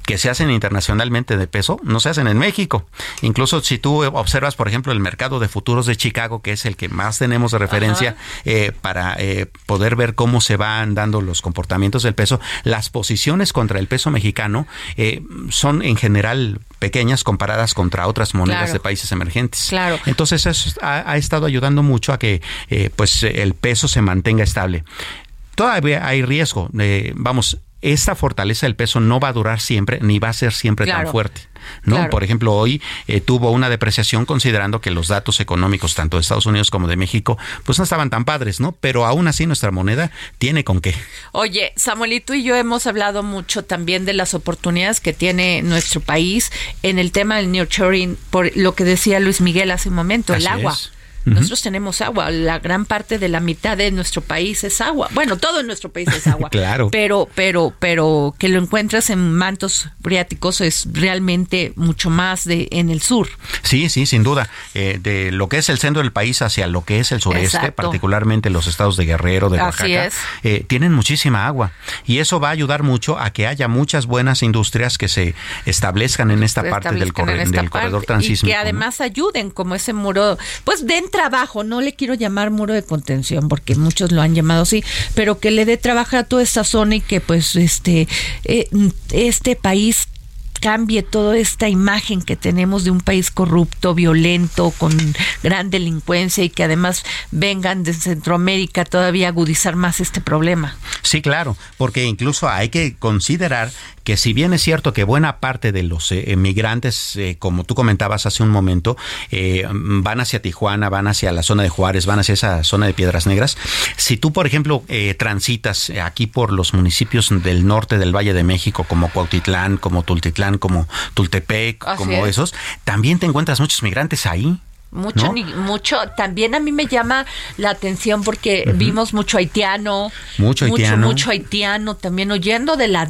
que se hacen internacionalmente de peso no se hacen en México. Incluso si tú observas, por ejemplo, el mercado de futuros de Chicago, que es el que más tenemos de referencia eh, para eh, poder ver cómo se van dando los comportamientos del peso, las posiciones contra el peso mexicano eh, son en general pequeñas comparadas contra otras monedas Claro. de países emergentes. Claro. Entonces eso ha, ha estado ayudando mucho a que eh, pues el peso se mantenga estable. Todavía hay riesgo. eh, vamos, esta fortaleza del peso no va a durar siempre ni va a ser siempre Claro. tan fuerte. ¿No? Claro. Por ejemplo, hoy eh, tuvo una depreciación considerando que los datos económicos tanto de Estados Unidos como de México pues no estaban tan padres, ¿no? Pero aún así nuestra moneda tiene con qué. Oye, Samuelito y yo hemos hablado mucho también de las oportunidades que tiene nuestro país en el tema del nurturing, por lo que decía Luis Miguel hace un momento, el agua. es. Nosotros tenemos agua, la gran parte de la mitad de nuestro país es agua. Bueno, todo en nuestro país es agua. Claro. Pero, pero, pero que lo encuentras en mantos freáticos es realmente mucho más de en el sur. Sí, sí, sin duda. Eh, de lo que es el centro del país hacia lo que es el sureste, Exacto. particularmente los estados de Guerrero, de Así Oaxaca, es. eh, tienen muchísima agua. Y eso va a ayudar mucho a que haya muchas buenas industrias que se establezcan en esta se parte del, establezcan en corre- esta del corredor transísmico. Y que además ayuden, como ese muro, pues den trabajo, no le quiero llamar muro de contención, porque muchos lo han llamado así, pero que le dé trabajo a toda esta zona y que pues este, eh, este país cambie toda esta imagen que tenemos de un país corrupto, violento, con gran delincuencia y que además vengan de Centroamérica todavía agudizar más este problema. Sí, claro, porque incluso hay que considerar que si bien es cierto que buena parte de los eh, emigrantes, eh, como tú comentabas hace un momento, eh, van hacia Tijuana, van hacia la zona de Juárez, van hacia esa zona de Piedras Negras, si tú, por ejemplo, eh, transitas aquí por los municipios del norte del Valle de México, como Cuautitlán, como Tultitlán, como Tultepec, Así como es. esos, también te encuentras muchos migrantes ahí. Mucho, ¿no? ni- mucho. También a mí me llama la atención porque vimos mucho haitiano. Mucho haitiano. Mucho, haitiano también huyendo de la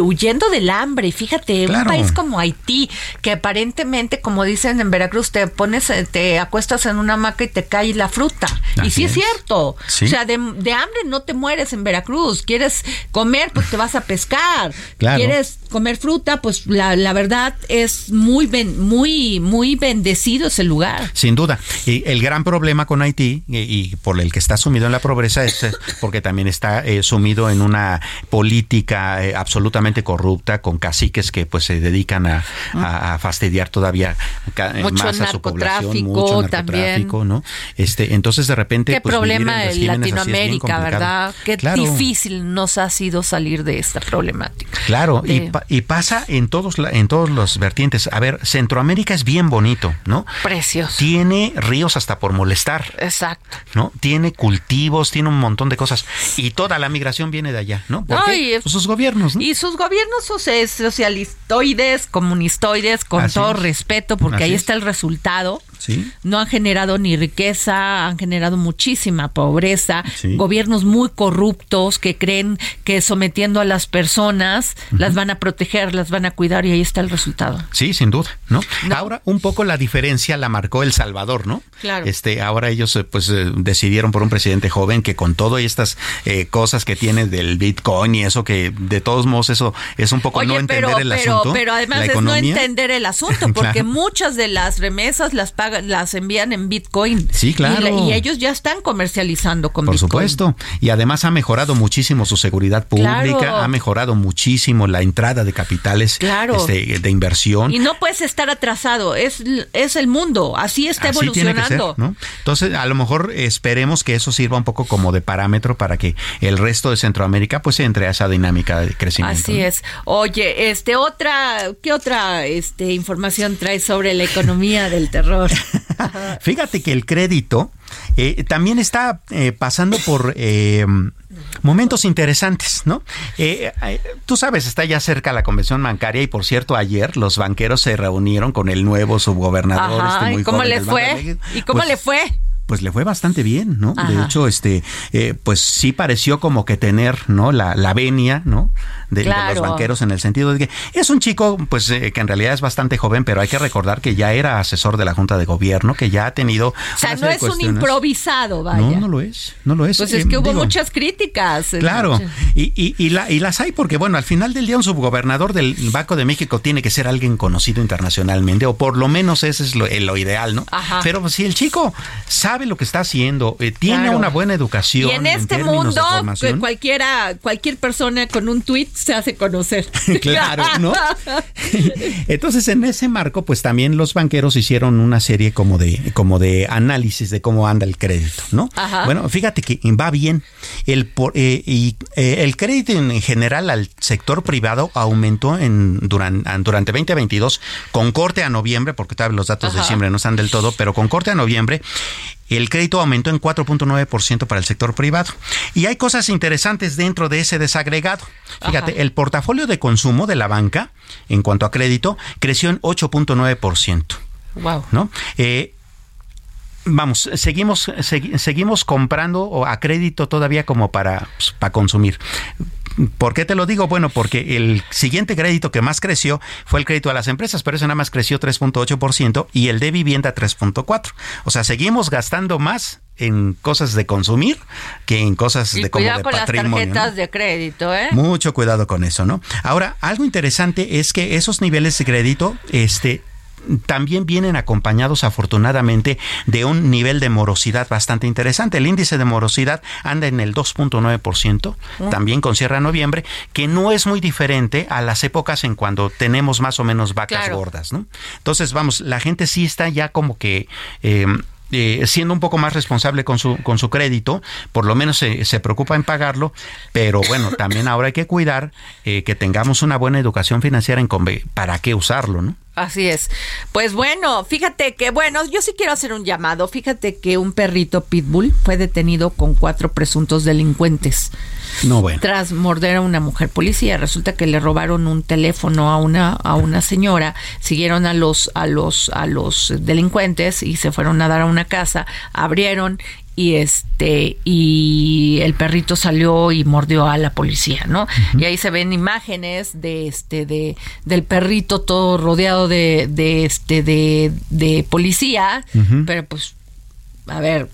huyendo del hambre. Fíjate, un país como Haití, que aparentemente, como dicen en Veracruz, te pones, eh, te acuestas en una hamaca y te cae la fruta. y sí es es. cierto. Sí. O sea, de, de hambre no te mueres en Veracruz. Quieres comer, pues te vas a pescar. Claro. Quieres comer fruta, pues la, la verdad es muy, ben- muy, muy bendecido ese lugar. Sin duda. Y el gran problema con Haití, y, y por el que está sumido en la pobreza, es eh, porque también está eh, sumido en una política eh, absolutamente corrupta, con caciques que pues se dedican a, a- a fastidiar todavía eh, Mucho más a su población, narcotráfico mucho también. narcotráfico, ¿no? Este, entonces de repente Qué pues, problema en Latinoamérica. ¿verdad? Qué Claro. difícil nos ha sido salir de esta problemática. Claro, y, pa- y pasa en todos la- en todos los vertientes. A ver, Centroamérica es bien bonito, ¿no? Precioso. Tiene ríos hasta por molestar. Exacto. ¿no? Tiene cultivos, tiene un montón de cosas. Y toda la migración viene de allá, ¿no? ¿Por No, qué? y- Pues sus gobiernos, ¿no? Y sus gobiernos soci- socialistoides, comunistoides, con Así todo es. respeto, porque Así ahí es. está el resultado. Sí. No han generado ni riqueza, han generado muchísima pobreza, Sí. gobiernos muy corruptos que creen que sometiendo a las personas las van a proteger, las van a cuidar y ahí está el resultado. Sí, sin duda, ¿no? Ahora, un poco la diferencia la marcó El Salvador, ¿no? Claro. Este, ahora ellos eh, pues eh, decidieron por un presidente joven que con todas estas eh, cosas que tiene del Bitcoin y eso que de todos modos eso es un poco Oye, no entender pero, el pero, asunto. pero además es no entender el asunto, porque Claro. muchas de las remesas las pagan, las envían en Bitcoin. Sí, claro. Y, ellos ya están comercializando con Por Bitcoin. supuesto. Y además ha mejorado muchísimo su seguridad pública, Claro. ha mejorado muchísimo la entrada de capitales Claro. este, de inversión. Y no puedes estar atrasado, es, es el mundo, así está Así tiene que ser, evolucionando. ¿no? Entonces, a lo mejor esperemos que eso sirva un poco como de parámetro para que el resto de Centroamérica pues entre a esa dinámica de crecimiento. Así ¿no? es. Oye, este otra, ¿qué otra este información traes sobre la economía del terror? Fíjate que el crédito eh, también está eh, pasando por eh, momentos interesantes, ¿no? Eh, eh, tú sabes, está ya cerca la convención bancaria y por cierto ayer los banqueros se reunieron con el nuevo subgobernador. Ajá, este muy ¿y cómo joven le fue? ¿Y cómo Pues, le fue? Pues le fue bastante bien, ¿no? De hecho, este, eh, pues sí pareció como que tener, ¿no? La, la venia, ¿no? De, los banqueros en el sentido de que es un chico, pues eh, que en realidad es bastante joven, pero hay que recordar que ya era asesor de la Junta de Gobierno, que ya ha tenido. O sea, no es un improvisado, vaya. No, no lo es, no lo es. Pues Eh, es que hubo digo, muchas críticas. Claro, y, y, y, la- y las hay porque, bueno, al final del día un subgobernador del Banco de México tiene que ser alguien conocido internacionalmente, o por lo menos ese es lo, eh, lo ideal, ¿no? Ajá. Pero pues, si el chico sabe lo que está haciendo, eh, tiene Claro. una buena educación. Y en este mundo, cualquiera, cualquier persona con un tweet se hace conocer. Claro, ¿no? Entonces, en ese marco, pues también los banqueros hicieron una serie como de, como de análisis de cómo anda el crédito, ¿no? Ajá. Bueno, fíjate que va bien. El, por- eh, y, eh, el crédito en general al sector privado aumentó en, durante, durante 2022 con corte a noviembre, porque todavía los datos de diciembre no están del todo, pero con corte a noviembre. El crédito aumentó en 4.9% para el sector privado. Y hay cosas interesantes dentro de ese desagregado. Fíjate, Ajá. el portafolio de consumo de la banca, en cuanto a crédito, creció en 8.9%. Wow. ¿no? Eh, vamos, seguimos, segui- seguimos comprando a crédito todavía como para, pues, para consumir. ¿Por qué te lo digo? Bueno, porque el siguiente crédito que más creció fue el crédito a las empresas, pero ese nada más creció 3.8% y el de vivienda 3.4%. O sea, seguimos gastando más en cosas de consumir que en cosas Y de como de con las patrimonio. ¿no? tarjetas de crédito, ¿eh? Mucho cuidado con eso, ¿no? Ahora, algo interesante es que esos niveles de crédito, este también vienen acompañados afortunadamente de un nivel de morosidad bastante interesante. El índice de morosidad anda en el 2.9%, también con cierre a noviembre, que no es muy diferente a las épocas en cuando tenemos más o menos vacas Claro. gordas, ¿no? Entonces, vamos, la gente sí está ya como que... eh, eh, siendo un poco más responsable con su, con su crédito, por lo menos se, se preocupa en pagarlo, pero bueno, también ahora hay que cuidar eh, que tengamos una buena educación financiera en para qué usarlo, ¿no? Así es. Pues bueno, fíjate que, bueno, yo sí quiero hacer un llamado. Fíjate que un perrito pitbull fue detenido con cuatro presuntos delincuentes. No, bueno. Tras morder a una mujer policía, resulta que le robaron un teléfono a una a una señora, siguieron a los a los a los delincuentes y se fueron a dar a una casa, abrieron y este y el perrito salió y mordió a la policía, ¿no? Y ahí se ven imágenes de este de del perrito todo rodeado de de este de de policía, pero pues a ver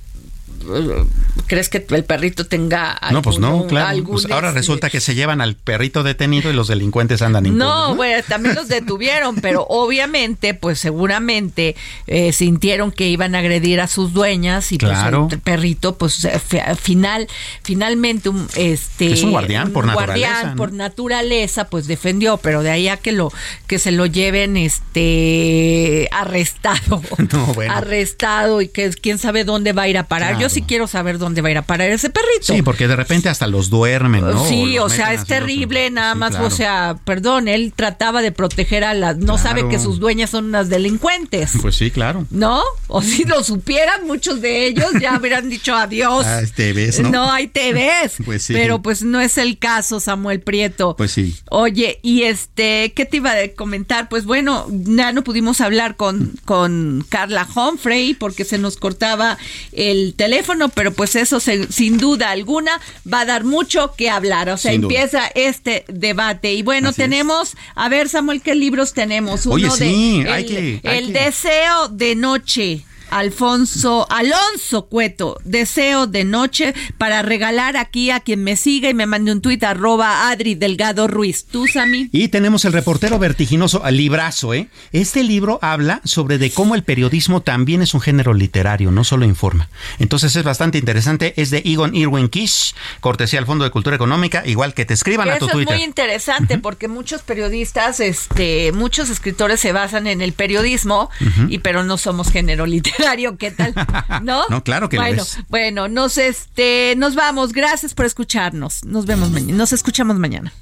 ¿Crees que el perrito tenga No, pues no, algún- claro. algún, Pues ahora este, resulta que se llevan al perrito detenido y los delincuentes andan impunes, no, bueno, también los detuvieron, pero obviamente, pues seguramente eh, sintieron que iban a agredir a sus dueñas y Claro. pues el perrito, pues eh, fi- al final, finalmente, un, este, Es un guardián por naturaleza, guardián ¿no? por naturaleza, pues defendió, pero de ahí a que lo que se lo lleven, este, arrestado, No, bueno. arrestado y que quién sabe dónde va a ir a parar. Yo Claro. sí quiero saber dónde va a ir a parar ese perrito. Sí, porque de repente hasta los duermen, ¿no? Sí, o sea, es terrible, nada sí, más, claro. o sea, perdón, él trataba de proteger a las, no sabe que sus dueñas son unas delincuentes. Pues sí, claro. ¿No? O si lo supieran muchos de ellos, ya hubieran dicho adiós. Ah, te ves, ¿no? hay TVs. Pues sí. Pero pues no es el caso, Samuel Prieto. Pues sí. Oye, y este, ¿qué te iba a comentar? Pues bueno, ya no pudimos hablar con, con Carla Humphrey porque se nos cortaba el teléfono, pero pues eso se- sin duda alguna va a dar mucho que hablar. O sea, Sin duda. empieza este debate. Y bueno, Así es. tenemos, a ver, Samuel, ¿qué libros tenemos? Oye, Uno sí, de hay el, que- hay el que- deseo de noche. Alfonso, Alonso Cueto, deseo de noche para regalar aquí a quien me siga y me mande un tuit arroba Adri Delgado Ruiz. ¿Tú, Sami? Y tenemos el reportero vertiginoso, al librazo, ¿eh? Este libro habla sobre de cómo el periodismo también es un género literario, no solo informa. Entonces es bastante interesante, es de Egon Irwin Kish, cortesía al Fondo de Cultura Económica, igual que te escriban Que a tu eso Twitter. es muy interesante porque muchos periodistas, este, muchos escritores se basan en el periodismo, y pero no somos género literario, ¿qué tal? ¿No? No, claro que lo bueno, es. Bueno, nos este, nos vamos. Gracias por escucharnos. Nos vemos mañana. Nos escuchamos mañana.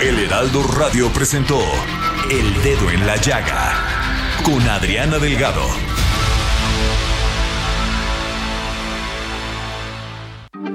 El Heraldo Radio presentó El Dedo en la Llaga con Adriana Delgado.